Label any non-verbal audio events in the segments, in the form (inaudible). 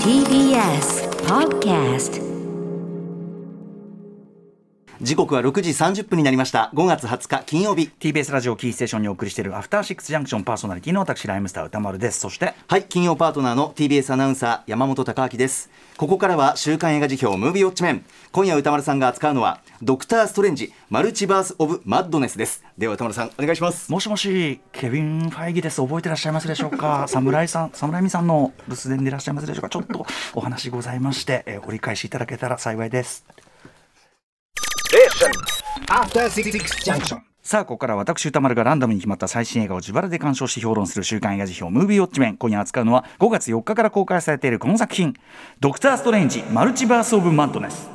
TBS Podcast 時刻は6時30分になりました。5月20日金曜日。TBS ラジオキーステーションにお送りしているアフターシックスジャンクションパーソナリティの私ライムスター歌丸です。そしてはい金曜パートナーの TBS アナウンサー山本貴明です。ここからは週刊映画辞表ムービーウォッチメン。今夜歌丸さんが扱うのはドクターストレンジマルチバースオブマッドネスです。では歌丸さんお願いします。もしもしケビン・ファイギです。覚えてらっしゃいますでしょうか？(laughs) 侍さん侍美さんの留守電でいらっしゃいますでしょうか？ちょっとお話ございまして、えー、折り返しいただけたら幸いです.さあここから私歌丸がランダムに決まった最新映画を自腹で鑑賞し評論する週刊映画辞表ムービーウォッチメン。今夜扱うのは5月4日から公開されているこの作品「ドクター・ストレンジマルチバース・オブ・マッドネス」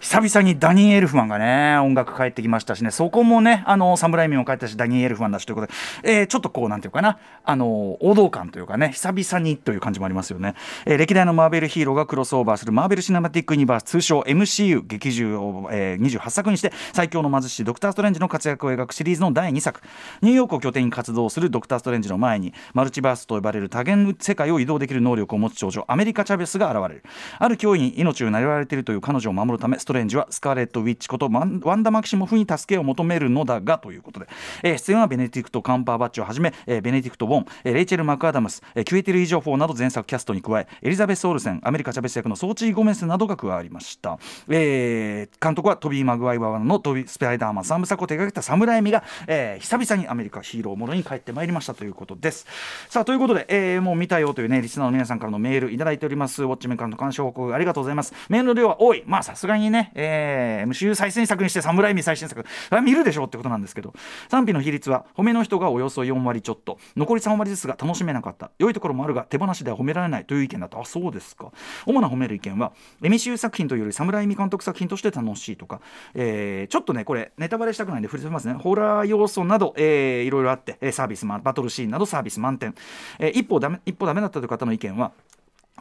久々にダニー・エルフマンがね音楽帰ってきましたしね。そこもねあの侍民も帰ったしダニー・エルフマンだしということで、えー、ちょっとこうなんていうかな。あの王道感というかね久々にという感じもありますよね、えー、歴代のマーベルヒーローがクロスオーバーするマーベル・シナマティック・ユニバース通称 MCU 劇中を、えー、28作にして最強の貧しいドクター・ストレンジの活躍を描くシリーズの第2作。ニューヨークを拠点に活動するドクター・ストレンジの前にマルチバースと呼ばれる多元世界を移動できる能力を持つ少女アメリカ・チャベスが現れる。ある脅威に命を狙われているという彼女を守るためトレンジはスカーレット・ウィッチことワンダ・マキシモフに助けを求めるのだがということで、えー、出演はベネディクト・カンバーバッチをはじめ、えー、ベネディクト・ウォン、えー、レイチェル・マクアダムス、えー、キウェテル・イジョフォーなど前作キャストに加えエリザベス・オルセンアメリカ・チャベス役のソーチー・ゴメスなどが加わりました、えー、監督はトビー・マグワイアのトビスパイダーマン3部作を手掛けたサム・ライミが、えー、久々にアメリカヒーローものに帰ってまいりましたということです。さあということで、えー、もう見たよというねリスナーの皆さんからのメールいただいております。ウォッチメンからの鑑賞報告ありがとうございます。メールの量は多い。まあさすがにね、えー、MCU 最新作にしてサム・ライミ最新作。は見るでしょうってことなんですけど賛否の比率は褒めの人がおよそ4割ちょっと。残り3割ですが楽しめなかった。良いところもあるが手放しでは褒められないという意見だと。あそうですか。主な褒める意見は MCU 作品というより侍味監督作品として楽しいとか、えー、ちょっとねこれネタバレしたくないんで触れてますね。ホラー要素など、えー、いろいろあってサービスバトルシーンなどサービス満点、えー、一歩ダメ一歩ダメだったという方の意見は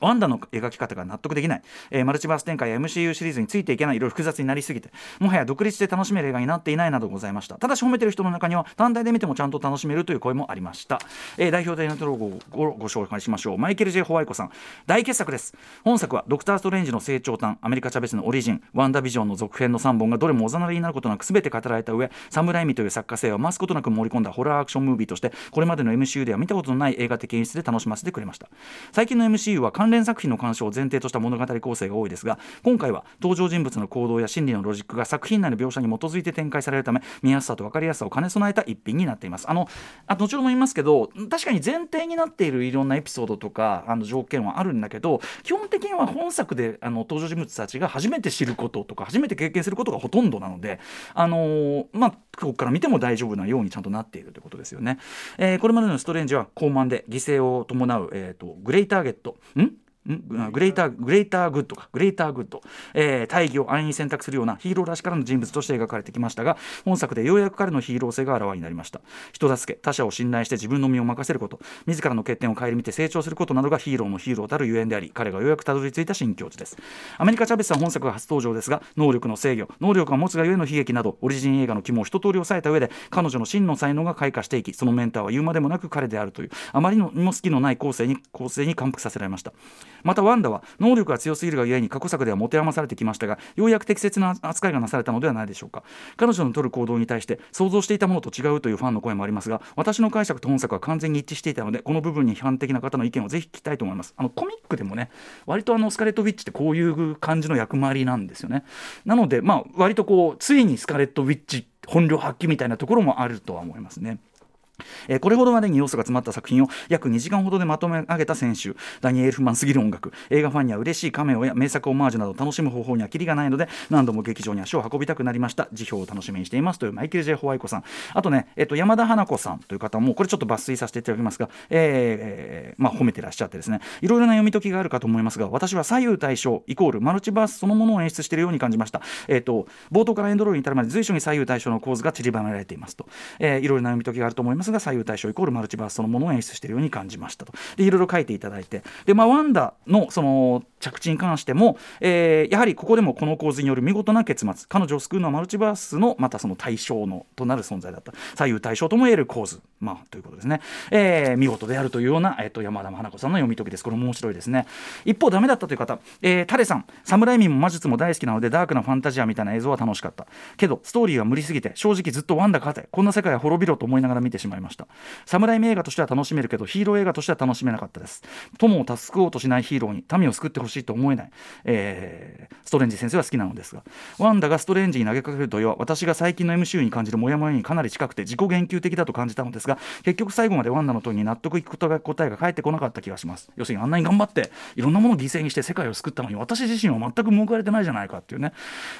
ワンダの描き方が納得できない、えー、マルチバース展開や MCU シリーズについていけない。いろいろ複雑になりすぎて。もはや独立して楽しめる映画になっていないなどございました。ただし褒めてる人の中には単体で見てもちゃんと楽しめるという声もありました、えー、代表的なトロゴをご紹介しましょう。マイケル・ジェ・ホワイコさん。大傑作です。本作はドクター・ストレンジの成長端アメリカ・チャベスのオリジンワンダ・ビジョンの続編の3本がどれもおざなりになることなく全て語られた上侍味という作家性を増すことなく盛り込んだホラーアクションムービーとしてこれまでの MCU では見たことのない映画的演出で楽しませてくれました。最近の MCU は関連作品の鑑賞を前提とした物語構成が多いですが今回は登場人物の行動や心理のロジックが作品内の描写に基づいて展開されるため見やすさと分かりやすさを兼ね備えた一品になっています。あのあ後ほども言いますけど確かに前提になっているいろんなエピソードとかあの条件はあるんだけど基本的には本作であの登場人物たちが初めて知ることとか初めて経験することがほとんどなのであのー、まあここから見ても大丈夫なようにちゃんとなっているということですよね、えー、これまでのストレンジは高慢で犠牲を伴う、えーと、グレイターゲット。ん？グレー。ターグレーターグッドか。グレーターグッド、えー、大義を安易に選択するようなヒーローらしからの人物として描かれてきましたが本作でようやく彼のヒーロー性があらわになりました。人助け他者を信頼して自分の身を任せること自らの欠点を顧みて成長することなどがヒーローのヒーローたるゆえんであり彼がようやくたどり着いた新境地です。アメリカ・チャベスは本作が初登場ですが能力の制御能力が持つがゆえの悲劇などオリジン映画の肝を一通り抑えた上で彼女の真の才能が開花していきそのメンターは言うまでもなく彼であるというあまりにも好きのない構成に構成に感服させられましたまたワンダは能力が強すぎるがゆえに過去作では持て余されてきましたがようやく適切な扱いがなされたのではないでしょうか。彼女の取る行動に対して想像していたものと違うというファンの声もありますが私の解釈と本作は完全に一致していたのでこの部分に批判的な方の意見をぜひ聞きたいと思います。あのコミックでもね割とあのスカレット・ウィッチってこういう感じの役回りなんですよね。なのでまあ割とこうついにスカレット・ウィッチ本領発揮みたいなところもあるとは思いますね。えー、これほどまでに要素が詰まった作品を約2時間ほどでまとめ上げた選手ダニエル・フマンすぎる音楽。映画ファンには嬉しいカメオや名作オマージュなど楽しむ方法にはキリがないので何度も劇場に足を運びたくなりました。辞表を楽しみにしています。というマイケル・ジェイ・ホワイコさん。あとね、えー、と山田花子さんという方もこれちょっと抜粋させていただきますが、えーまあ、褒めてらっしゃってですね。いろいろな読み解きがあるかと思いますが私は左右対称イコールマルチバースそのものを演出しているように感じました、えー、と冒頭からエンドロールに至るまで随所に左右対称の構図が散りばめられていますと、えー、いろいろな読み解きがあると思いますますが左右対称イコールマルチバースそのものを演出しているように感じましたと。でいろいろ書いていただいて。で、まあ、ワンダのその着地に関しても、えー、やはりここでもこの構図による見事な結末。彼女を救うのはマルチバースのまたその対象のとなる存在だった。左右対称とも言える構図、まあ、ということですね、えー、見事であるというような、えー、と山田花子さんの読み解きです。これも面白いですね。一方ダメだったという方、えー、タレさん。侍民も魔術も大好きなのでダークなファンタジアみたいな映像は楽しかった。けどストーリーは無理すぎて正直ずっとワンダ勝て。こんな世界は滅びろと思いながら見てしまいました。侍映画としては楽しめるけどヒーロー映画としては楽しめなかったです。友を助けようとしないヒーローに民を救ってほしいと思えない、えー、ストレンジ先生は好きなのですが。ワンダがストレンジに投げかける問いは私が最近の MCU に感じるモヤモヤにかなり近くて自己言及的だと感じたのですが結局最後までワンダの問いに納得いくことが答えが返ってこなかった気がします。要するにあんなに頑張っていろんなものを犠牲にして世界を救ったのに私自身は全く報われてないじゃないかっていうね。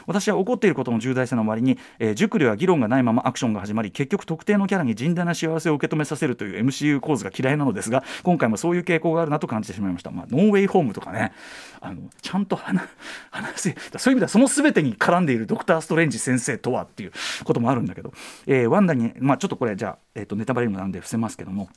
私は怒っていることの重大さの割に、えー、熟慮や議論がないままアクションが始まり結局特定のキャラに甚大な仕幸せを受け止めさせるという MCU 構図が嫌いなのですが今回もそういう傾向があるなと感じてしまいました、まあ、ノーウェイホームとかねあのちゃんと話 (laughs) せそういう意味ではその全てに絡んでいるドクター・ストレンジ先生とはっていうこともあるんだけど、えー、ワンダに、まあ、ちょっとこれじゃあ、えー、とネタバレにもなんで伏せますけども。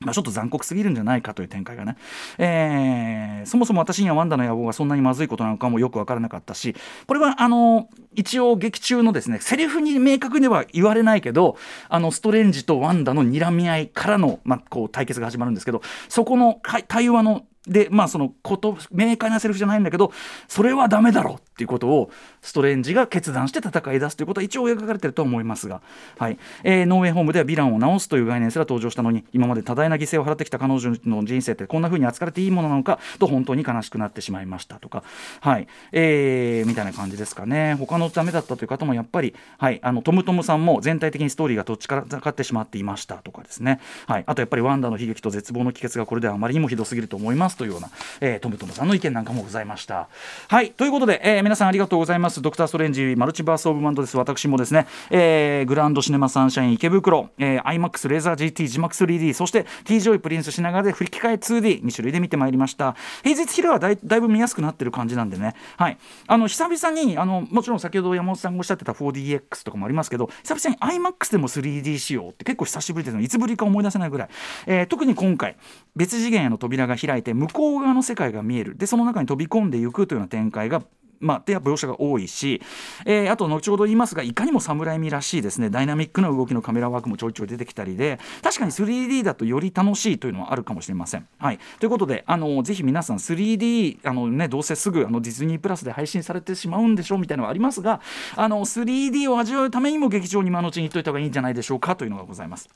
まあ、ちょっと残酷すぎるんじゃないかという展開がね、えー、そもそも私にはワンダの野望がそんなにまずいことなのかもよく分からなかったしこれはあの一応劇中のですねセリフに明確には言われないけどあのストレンジとワンダの睨み合いからの、まあ、こう対決が始まるんですけどそこの対話のでまあそのこと明快なセリフじゃないんだけどそれはダメだろっていうことをストレンジが決断して戦い出すということは一応描かれてると思いますが、はい。えー、ノーウェイホームではヴィランを直すという概念すら登場したのに今まで多大な犠牲を払ってきた彼女の人生ってこんな風に扱われていいものなのかと本当に悲しくなってしまいましたとか、はい。えー、みたいな感じですかね。他のダメだったという方もやっぱり、はい、あのトムトムさんも全体的にストーリーがとっちらかってしまっていましたとかですね、はい、あとやっぱりワンダの悲劇と絶望の帰結がこれではあまりにもひどすぎると思いますというような、えー、トムトムさんの意見なんかもございました。はいということで、えー、皆さんありがとうございます。ドクター・ストレンジマルチバース・オブ・マッドネスです。私もですね、えー、グランドシネマサンシャイン池袋、えー、IMAX レーザー GT 字幕 3D そして T ジョイプリンスしながらで振り替え 2D2 種類で見てまいりました。平日昼はだいだいぶ見やすくなってる感じなんでね。はい。あの久々にあのもちろん先ほど山本さんがおっしゃってた 4DX とかもありますけど久々に IMAX でも 3D 仕様って結構久しぶりですいつぶりか思い出せないぐらい、えー、特に今回別次元への扉が開いて向こう側の世界が見えるでその中に飛び込んでいくというような展開がまあ、で描写が多いし、えー、あと後ほど言いますがいかにも侍味らしいですねダイナミックな動きのカメラワークもちょいちょい出てきたりで確かに 3D だとより楽しいというのはあるかもしれません。はい、ということであのぜひ皆さん 3D あの、ね、どうせすぐあのディズニープラスで配信されてしまうんでしょうみたいなのはありますがあの 3D を味わうためにも劇場に今のうちに行っといた方がいいんじゃないでしょうかというのがございます。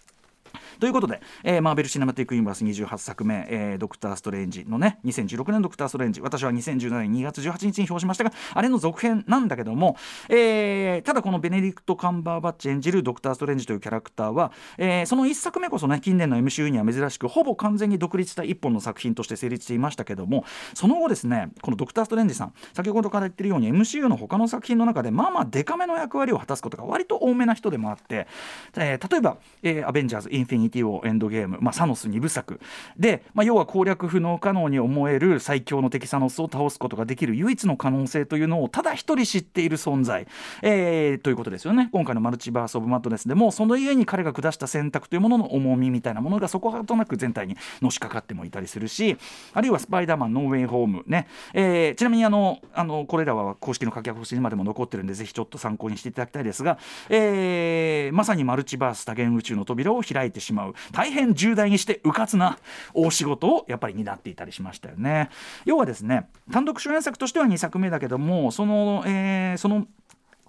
ということで、えー、マーベル・シネマティック・ユニバース28作目、えー、ドクター・ストレンジのね2016年ドクター・ストレンジ私は2017年2月18日に表しましたがあれの続編なんだけども、えー、ただこのベネディクト・カンバーバッチ演じるドクター・ストレンジというキャラクターは、えー、その1作目こそね近年の MCU には珍しくほぼ完全に独立した一本の作品として成立していましたけどもその後ですねこのドクター・ストレンジさん先ほどから言ってるように MCU の他の作品の中でまあまあデカめの役割を果たすことが割と多めな人でもあって、えー、例えば、えー「アベンジャーズ・インフィニティ・ウォー・エンドゲーム」、まあ、サノス2部作。で、まあ、要は攻略不能可能に思える最強の敵サノスを倒すことができる唯一の可能性というのをただ一人知っている存在、えー、ということですよね。今回のマルチバース・オブ・マッドネスでもその家に彼が下した選択というものの重みみたいなものがそこはとなく全体にのしかかってもいたりするしあるいはスパイダーマンノーウェイホームね、えー、ちなみにあのあのこれらは公式の書き起こしにまでも残ってるんでぜひちょっと参考にしていただきたいですが、えー、まさにマルチバース多元宇宙の扉を開いてしまう。大変重大にしてうかつな大仕事をやっぱり担っていたりしましたよね。要はですね単独主演作としては2作目だけどもその,、えー、その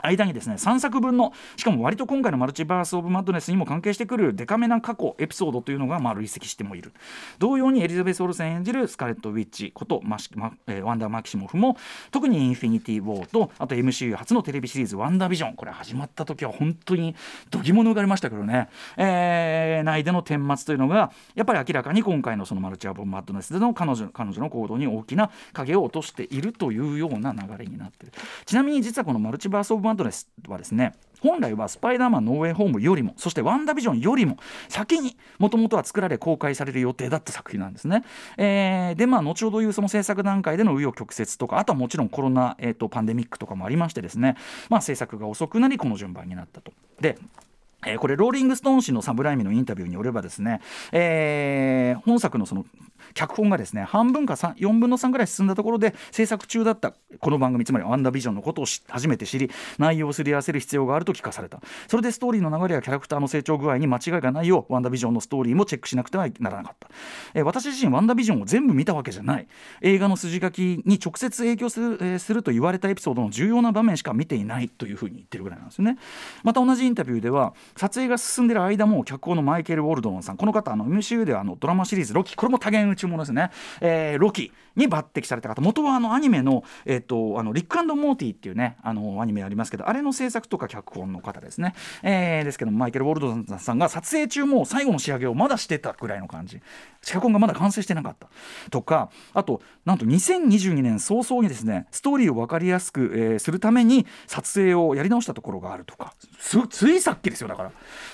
間にですね3作分のしかも割と今回のマルチバース・オブ・マッドネスにも関係してくるデカめな過去エピソードというのがまあ累積してもいる。同様にエリザベス・オルセン演じるスカレット・ウィッチことマシマ、えー、ワンダー・マキシモフも特にインフィニティ・ウォーとあと MCU 初のテレビシリーズ「ワンダービジョン」これ始まった時は本当にどぎも抜かれましたけどね、えー、内での顛末というのがやっぱり明らかに今回のそのマルチアブ・マッドネスでの彼女彼女の行動に大きな影を落としているというような流れになっている。ちなみに実はこのマルチバース・オブ・マドレスはですね本来はスパイダーマンノーウェイホームよりもそしてワンダビジョンよりも先にもともとは作られ公開される予定だった作品なんですね。えー、でまあ後ほど言うその制作段階での紆余曲折とかあとはもちろんコロナ、えーと、パンデミックとかもありましてですねまあ制作が遅くなりこの順番になったと。でえーこれローリング・ストーン誌のサブライミのインタビューによればですね、えー本作のその脚本がですね半分か4分の3ぐらい進んだところで制作中だったこの番組つまりワンダービジョンのことを初めて知り内容をすり合わせる必要があると聞かされた。それでストーリーの流れやキャラクターの成長具合に間違いがないようワンダービジョンのストーリーもチェックしなくてはならなかった、えー私自身ワンダービジョンを全部見たわけじゃない。映画の筋書きに直接影響する,、えーすると言われたエピソードの重要な場面しか見ていないというふうに言ってるぐらいなんですよね。また同じインタビューでは撮影が進んでいる間も脚本のマイケル・ウォルドンさんこの方あの MCU ではあのドラマシリーズ「ロキ」これも多言宇宙ものですね、えーロキに抜擢された方。元はあのアニメの,、えっとあのリックモーティーっていうねあのアニメありますけどあれの制作とか脚本の方ですね、えーですけどマイケル・ウォルドンさんが撮影中も最後の仕上げをまだしてたぐらいの感じ。脚本がまだ完成してなかった。とかあとなんと2022年早々にですねストーリーを分かりやすく、えーするために撮影をやり直したところがあるとか。すついさっきですよ。だから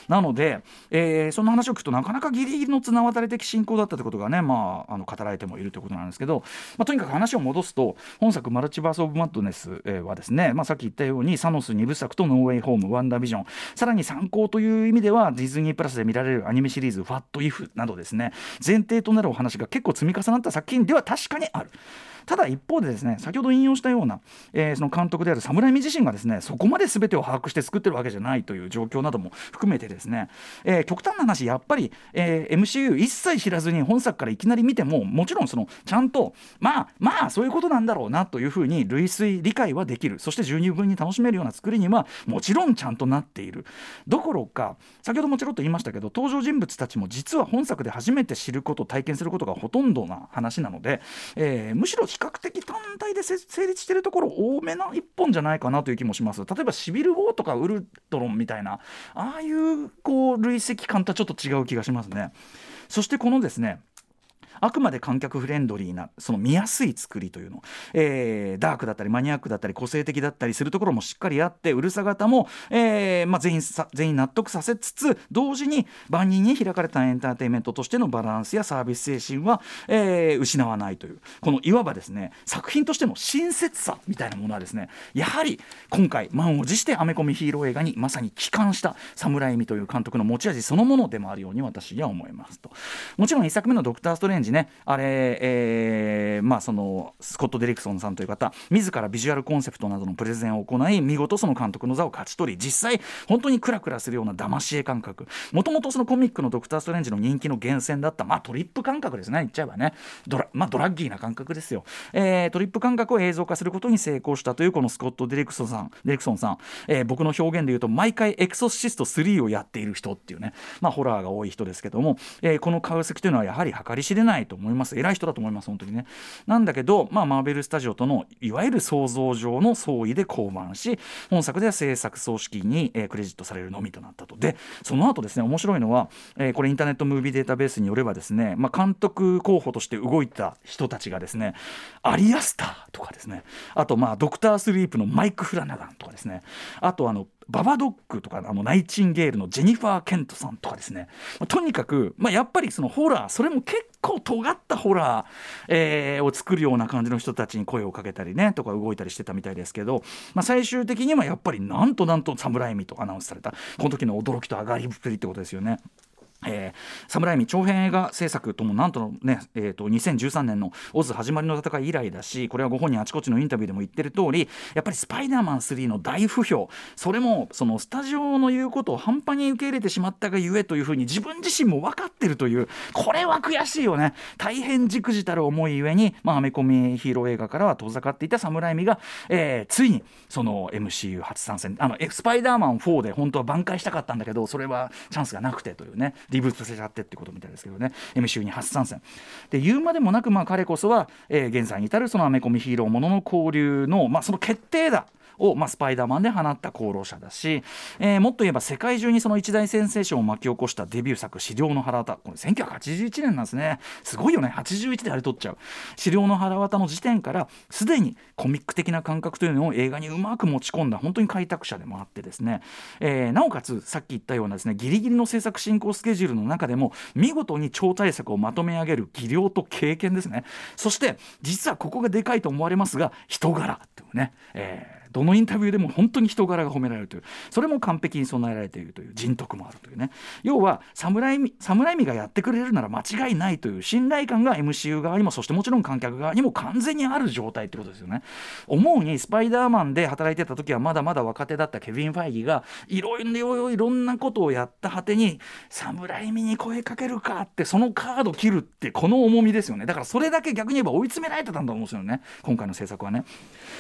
なので、えーその話を聞くとなかなかギリギリの綱渡り的進行だったということがね、まあ、あの語られてもいるということなんですけど、まあ、とにかく話を戻すと本作「マルチバース・オブ・マッドネス」はですね、まあ、さっき言ったようにサノス2部作と「ノーウェイ・ホーム」「ワンダービジョン」さらに参考という意味ではディズニープラスで見られるアニメシリーズ「ファット・イフ」などですね前提となるお話が結構積み重なった作品では確かにある。ただ一方でですね先ほど引用したような、えーその監督である侍自身がですねそこまで全てを把握して作ってるわけじゃないという状況なども含めてですね、えー極端な話やっぱり、えー MCU 一切知らずに本作からいきなり見てももちろんそのちゃんとまあまあそういうことなんだろうなというふうに類推理解はできる。そして十二分に楽しめるような作りにはもちろんちゃんとなっている。どころか先ほどもちろっと言いましたけど登場人物たちも実は本作で初めて知ること体験することがほとんどな話なので、えーむしろ比較的単体で成立してるところ多めな一本じゃないかなという気もします。例えばシビル・ウォーとかウルトロンみたいなああいうこう累積感とはちょっと違う気がしますね。そしてこのですねあくまで観客フレンドリーなその見やすい作りというの、えーダークだったりマニアックだったり個性的だったりするところもしっかりあってうるさ型も、えーまあ、全員全員納得させつつ同時に万人に開かれたエンターテインメントとしてのバランスやサービス精神は、えー失わないという。このいわばですね作品としての親切さみたいなものはですねやはり今回満を持してアメコミヒーロー映画にまさに帰還した侍海という監督の持ち味そのものでもあるように私には思いますと。もちろん1作目の「ドクター・ストレンジね」あれ、えーまあそのスコット・デリクソンさんという方自らビジュアルコンセプトなどのプレゼンを行い見事その監督の座を勝ち取り実際本当にクラクラするような騙し絵感覚。もともとそのコミックの「ドクター・ストレンジ」の人気の源泉だった、まあ、トリップ感覚ですね言っちゃえばね。ドラ,、まあ、ドラッギーな感覚ですよ、えートリップ感覚を映像化することに成功したというこのスコット・デリクソンさんデリクソンさん、えー僕の表現で言うと毎回エクソシスト3をやっている人っていうね、まあ、ホラーが多い人ですけども、えーこの顔石というのはやはり計り知れないと思います。偉い人だと思います本当にね。なんだけど、まあ、マーベル・スタジオとのいわゆる想像上の相違で降板し本作では制作総指揮に、えークレジットされるのみとなったと。でその後ですね面白いのは、えーこれインターネットムービーデータベースによればですね、まあ、監督候補として動いた人たちがですねアリアスターとかですね。あとまあドクター・スリープのマイク・フラナガンとかですね。あとあのババドッグとかあのナイチンゲールのジェニファー・ケントさんとかですね、まとにかく、まあ、やっぱりそのホラーそれも結構尖ったホラー、えーを作るような感じの人たちに声をかけたりねとか動いたりしてたみたいですけど、まあ、最終的にはやっぱりなんとなんと侍味とアナウンスされたこの時の驚きと上がりっぷりってことですよね。えー、侍味長編映画制作ともなんとね、えー、と2013年の「オズ始まりの戦い」以来だしこれはご本人あちこちのインタビューでも言ってる通りやっぱり「スパイダーマン3」の大不評。それもそのスタジオの言うことを半端に受け入れてしまったがゆえというふうに自分自身も分かってるというこれは悔しいよね。大変じくじたる思いゆえに、まあ、アメコミヒーロー映画からは遠ざかっていた侍味が、えーついにその MCU 初参戦。あのスパイダーマン4で本当は挽回したかったんだけどそれはチャンスがなくてというね。リブートさせちゃってってことみたいですけどね。MC に初参戦。で言うまでもなくまあ彼こそは、えー現在に至るそのアメコミヒーローものの交流の、まあ、その決定だ。を、まあ、スパイダーマンで放った功労者だし、えーもっと言えば世界中にその一大センセーションを巻き起こしたデビュー作「資料の腹渡」これ1981年なんですね。すごいよね。81であれ撮っちゃう「資料の腹渡」の時点からすでにコミック的な感覚というのを映画にうまく持ち込んだ本当に開拓者でもあってですね、えーなおかつさっき言ったようなですねギリギリの制作進行スケジュールの中でも見事に超大作をまとめ上げる技量と経験ですね。そして実はここがでかいと思われますが人柄っていうね、えーどのインタビューでも本当に人柄が褒められるというそれも完璧に備えられているという人徳もあるというね要は侍侍味がやってくれるなら間違いないという信頼感が MCU 側にもそしてもちろん観客側にも完全にある状態ってことですよね。思うにスパイダーマンで働いてた時はまだまだ若手だったケビン・ファイギーがいろいろいろんなことをやった果てに侍味に声かけるかってそのカード切るってこの重みですよね。だからそれだけ逆に言えば追い詰められてたんだと思うんですよね。今回の制作はね。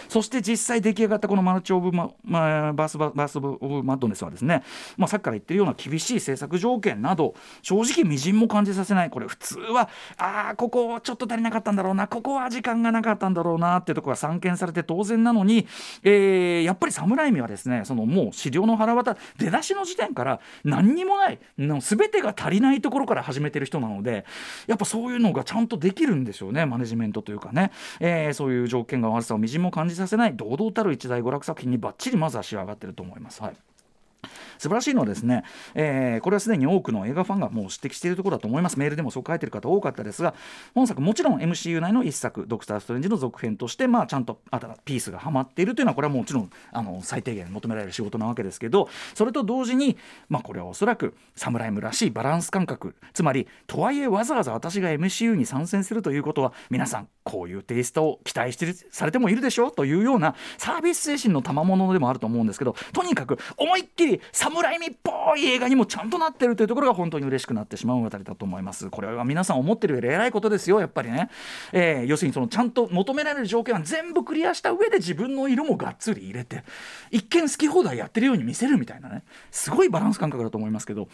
そして実際出来上がったこのマルチ・オブ・ままあ、バース・バース・オブ・マッドネスはですね、まあ、さっきから言ってるような厳しい制作条件など正直みじんも感じさせない。これ普通はああここちょっと足りなかったんだろうなここは時間がなかったんだろうなっていうところが散見されて当然なのに、えー、やっぱり侍味はですねそのもう資料の腹渡出だしの時点から何にもない全てが足りないところから始めてる人なのでやっぱそういうのがちゃんとできるんですよねマネジメントというかね、えー、そういう条件が悪さをみじんも感じさせない堂々たる一大娯楽作品にばっちりまずは仕上がってると思います。はい素晴らしいのはですね、えー、これはすでに多くの映画ファンがもう指摘しているところだと思います。メールでもそう書いてる方多かったですが本作もちろん MCU 内の一作「ドクター・ストレンジ」の続編として、まあ、ちゃんとピースがはまっているというのはこれはもちろんあの最低限求められる仕事なわけですけどそれと同時に、まあ、これはおそらくサムライムらしいバランス感覚つまりとはいえわざわざ私が MCU に参戦するということは皆さんこういうテイストを期待してされてもいるでしょうというようなサービス精神の賜物でもあると思うんですけどとにかく思いっきりサ侍味っぽい映画にもちゃんとなってるというところが本当に嬉しくなってしまうあたりだと思います。これは皆さん思ってるより偉いことですよやっぱりね、えー、要するにそのちゃんと求められる条件は全部クリアした上で自分の色もがっつり入れて一見好き放題やってるように見せるみたいなね。すごいバランス感覚だと思いますけど。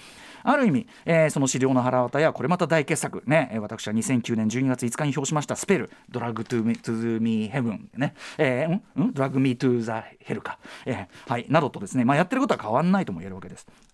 ある意味、えー、その資料の腹渡やこれまた大傑作。ね。私は2009年12月5日に表しましたスペル。ドラッグトゥーミトゥーミーヘブンね、えー、うん、ドラッグミートゥーザヘルか、えー、はい。などとですね。まあやってることは変わらないと思います。も言えるわけです。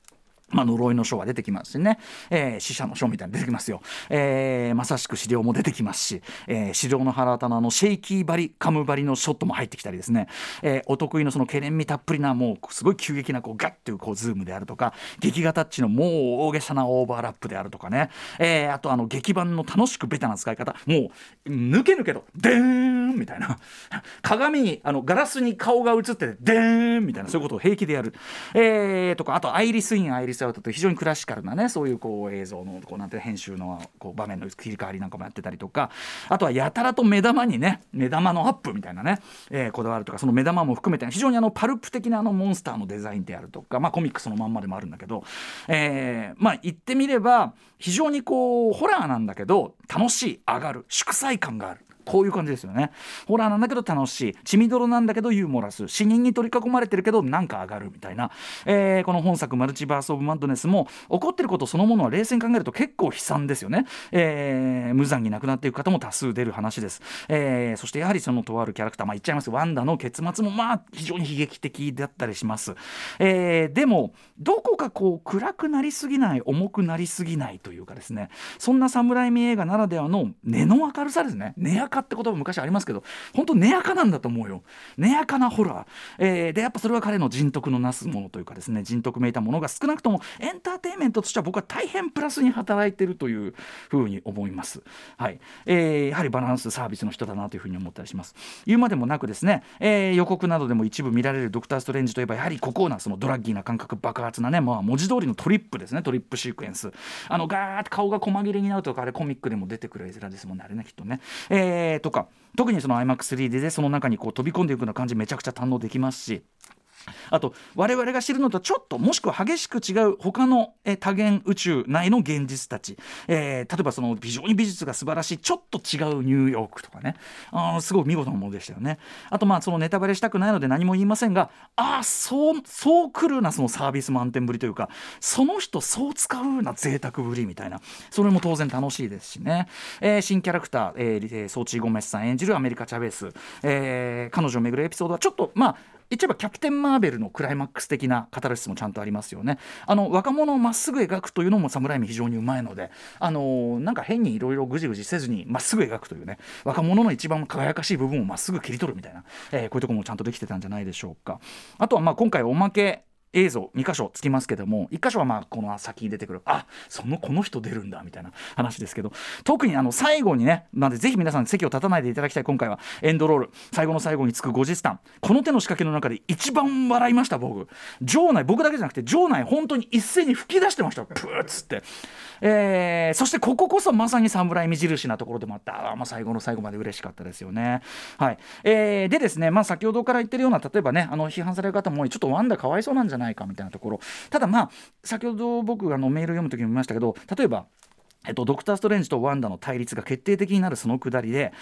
まあ、呪いの書は出てきますしね、えー、死者の書みたいに出てきますよ、えー、まさしく死霊も出てきますし、えー、資料の腹頭のシェイキーバリカムバリのショットも入ってきたりですね、えー、お得意のそのケレン味たっぷりなもうすごい急激なこうガッというこうズームであるとか劇画タッチのもう大げさなオーバーラップであるとかね、えー、あとあの劇伴の楽しくベタな使い方。もう抜け抜けとデーンみたいな。(laughs) 鏡にあのガラスに顔が映っててデーンみたいな。そういうことを平気でやる、えー、とかあとアイリスインアイリススアウトと非常にクラシカルなねそういうこう映像のこうなんて編集のこう場面の切り替わりなんかもやってたりとかあとはやたらと目玉にね目玉のアップみたいなね、えー、こだわるとかその目玉も含めて非常にあのパルプ的なあのモンスターのデザインであるとかまあコミックそのまんまでもあるんだけど、えー、まあ言ってみれば非常にこうホラーなんだけど楽しい上がる祝祭感がある。こういう感じですよね。ホラーなんだけど楽しい。血みどろなんだけどユーモラス。死人に取り囲まれてるけどなんか上がるみたいな、えー、この本作「マルチバース・オブ・マッドネス」も起こってることそのものは冷静に考えると結構悲惨ですよね、えー、無残に亡くなっていく方も多数出る話です、えー、そしてやはりそのとあるキャラクターまあ言っちゃいますワンダの結末もまあ非常に悲劇的だったりします、えー、でもどこかこう暗くなりすぎない重くなりすぎないというかですね。そんな侍味映画ならではの根の明るさですね。根明かって言葉昔ありますけど本当根やかなんだと思うよ。根やかなホラー、えー、でやっぱそれは彼の人徳のなすものというかですね人徳めいたものが少なくともエンターテインメントとしては僕は大変プラスに働いてるというふうに思います、はい。えー、やはりバランスサービスの人だなというふうに思ったりします。言うまでもなくですね、えー、予告などでも一部見られるドクター・ストレンジといえばやはりここなそのドラッギーな感覚爆発なね、まあ、文字通りのトリップですね。トリップシークエンス。あのガーッと顔が細切れになるとかあれコミックでも出てくる絵面ですもんね。あれねきっとね、えー、とか特にその iMac3D でその中にこう飛び込んでいくような感じめちゃくちゃ堪能できますしあと我々が知るのとちょっともしくは激しく違う他の多元宇宙内の現実たち、えー、例えばその非常に美術が素晴らしいちょっと違うニューヨークとかね。あすごい見事なものでしたよね。あとまあそのネタバレしたくないので何も言いませんがああそうそう来るなそのサービス満点ぶりというかその人そう使うな贅沢ぶりみたいな。それも当然楽しいですしね、えー、新キャラクター、えー、ソーチー・ゴメスさん演じるアメリカ・チャベース、えー、彼女をめぐるエピソードはちょっとまあ言っちゃえばキャプテン・マーベルのクライマックス的なカタルシスもちゃんとありますよね。あの若者をまっすぐ描くというのも侍味非常にうまいのであのなんか変にいろいろぐじぐじせずにまっすぐ描くというね若者の一番輝かしい部分をまっすぐ切り取るみたいな、えー、こういうとこもちゃんとできてたんじゃないでしょうか。あとはまあ今回おまけ映像2箇所つきますけども1箇所はまあこの先に出てくる。あそのこの人出るんだみたいな話ですけど。特にあの最後にねなんでぜひ皆さん席を立たないでいただきたい今回は。エンドロール。最後の最後につく50スタンこの手の仕掛けの中で一番笑いました僕。場内僕だけじゃなくて場内本当に一斉に吹き出してましたプーッつって、えーそしてこここそまさに侍目印なところでもあった。あまあ最後の最後まで嬉しかったですよね。はい、えーでですねまあ先ほどから言ってるような例えばねあの批判される方もちょっとワンダかわいそうなんじゃないないかみたいなところただまあ先ほど僕あのメール読む時にも言いましたけど例えばえっと、ドクター・ストレンジとワンダの対立が決定的になるそのくだりで、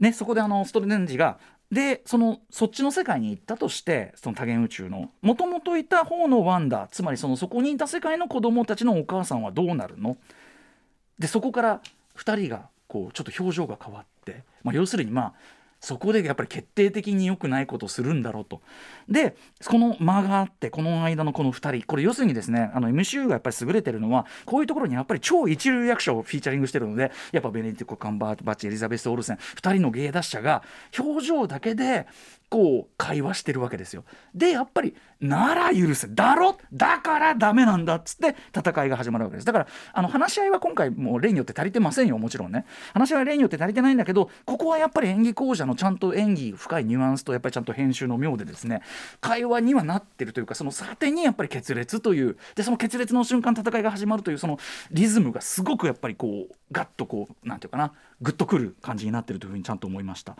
ね、そこであのストレンジがでそのそっちの世界に行ったとしてその多元宇宙のもともといた方のワンダつまりそのそこにいた世界の子供たちのお母さんはどうなるの？でそこから2人がこうちょっと表情が変わって、まあ、要するにまあそこでやっぱり決定的に良くないことをするんだろうと。でこの間があってこの間のこの2人これ要するにですねあの MCU がやっぱり優れてるのはこういうところにやっぱり超一流役者をフィーチャリングしてるのでやっぱベネディク・カンバーバッチエリザベス・オールセン2人の芸達者が表情だけでこう会話してるわけですよ。でやっぱりなら許せだろだからダメなんだっつって戦いが始まるわけですだからあの話し合いは今回もう例によって足りてませんよもちろんね話し合いは例によって足りてないんだけどここはやっぱり演技講座のちゃんと演技深いニュアンスとやっぱりちゃんと編集の妙でですね会話にはなってるというかそのさてにやっぱり決裂というでその決裂の瞬間戦いが始まるというそのリズムがすごくやっぱりこうガッとこうなんていうかなグッとくる感じになってるというふうにちゃんと思いました。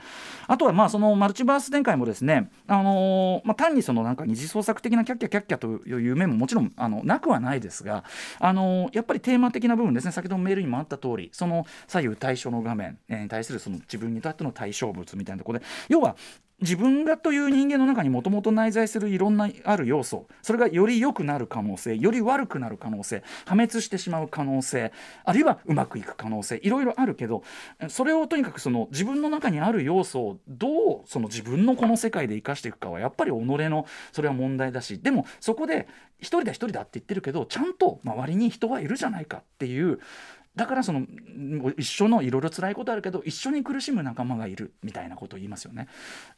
あとはまあそのマルチバース展開もですねあのーまあ、単にそのなんか二次創作的なキャッキャキャッキャという面ももちろんあのなくはないですが、あのーやっぱりテーマ的な部分ですね先ほどメールにもあった通りその左右対称の画面に対するその自分にとっての対象物みたいなところで要は自分がという人間の中にもともと内在するいろんなある要素それがより良くなる可能性より悪くなる可能性破滅してしまう可能性あるいはうまくいく可能性いろいろあるけどそれをとにかくその自分の中にある要素をどうその自分のこの世界で生かしていくかはやっぱり己のそれは問題だしでもそこで一人だ一人だって言ってるけどちゃんと周りに人はいるじゃないかっていうだからその一緒のいろいろ辛いことあるけど一緒に苦しむ仲間がいるみたいなことを言いますよね。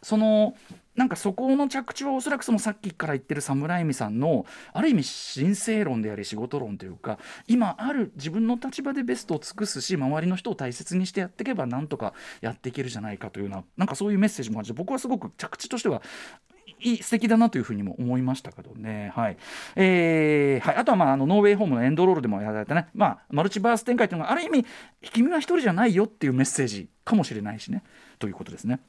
そのなんかそこの着地はおそらくそのさっきから言ってる侍海さんのある意味神聖論であり仕事論というか今ある自分の立場でベストを尽くすし周りの人を大切にしてやっていけばなんとかやっていけるじゃないかというようななんかそういうメッセージもあって僕はすごく着地としてはいい素敵だなというふうにも思いましたけどね。はい。えーはい、あとは、まあ、あのノーウェイホームのエンドロールでもやられたね、まあ、マルチバース展開というのがある意味君は一人じゃないよっていうメッセージかもしれないしね。ということですね。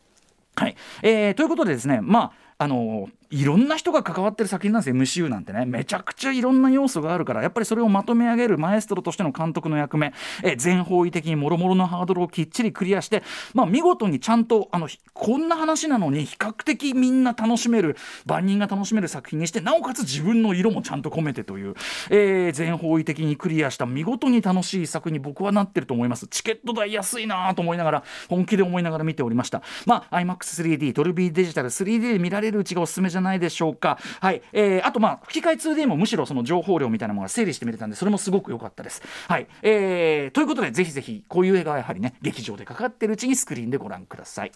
はい。えーということでですね。まああのいろんな人が関わってる作品なんですよ MCU なんてね。めちゃくちゃいろんな要素があるからやっぱりそれをまとめ上げるマエストロとしての監督の役目、え全方位的にもろもろのハードルをきっちりクリアして、まあ、見事にちゃんとあのこんな話なのに比較的みんな楽しめる万人が楽しめる作品にしてなおかつ自分の色もちゃんと込めてという、えー全方位的にクリアした見事に楽しい作品に僕はなってると思います。チケット代安いなと思いながら本気で思いながら見ておりました。まあ iMAX3D ドルビーデジタル 3D で見られるうちがおすすめじゃないでしょうか。はい、えーあとまあ吹き替え 2D もむしろその情報量みたいなものが整理して見れたんでそれもすごく良かったです。はい、えーということでぜひぜひこういう映画はやはりね劇場でかかってるうちにスクリーンでご覧ください。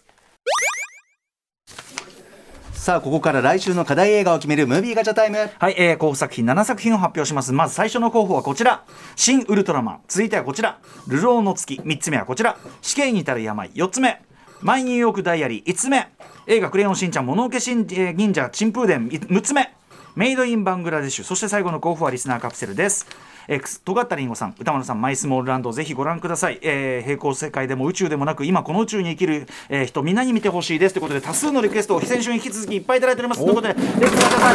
さあここから来週の課題映画を決めるムービーガチャタイム。はい、えー、候補作品7作品を発表します。まず最初の候補はこちら「新ウルトラマン」続いてはこちら「流浪の月」3つ目はこちら「死刑に至る病」4つ目「マイニューヨークダイアリー」5つ目。映画「クレヨンしんちゃん物置しん、えー忍者チンプーデン」6つ目。メイドインバングラデシュ。そして最後の候補はリスナーカプセルです。尖ったりんごさん歌丸さんマイスモールランドぜひご覧ください、えー平行世界でも宇宙でもなく今この宇宙に生きる、えー人みんなに見てほしいです。ということで多数のリクエストを先週に引き続きいっぱいいただいております。ということでぜひください、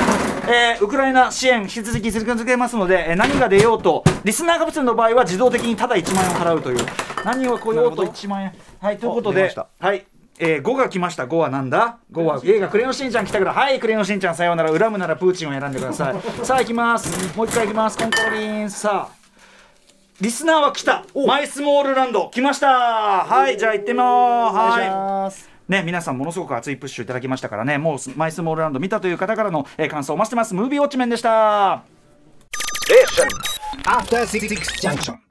えーウクライナ支援引き続き続けますので、えー何が出ようとリスナーカプセルの場合は自動的にただ1万円を払うという。何を来ようと1万円。はいということではいえー、5が来ました。5はなんだ？5は映画「クレヨンしんちゃん」来たから。はいクレヨンしんちゃんさようなら。恨むならプーチンを選んでください。(laughs) さあ行きます。もう一回行きます。コンコロリン。さあリスナーは来た。マイスモールランド。来ました。はいじゃあ行ってみます。はい。ね、皆さんものすごく熱いプッシュいただきましたからね。もうマイスモールランド見たという方からの、えー感想を待ってます。ムービーウォッチメンでした。After Six Junction.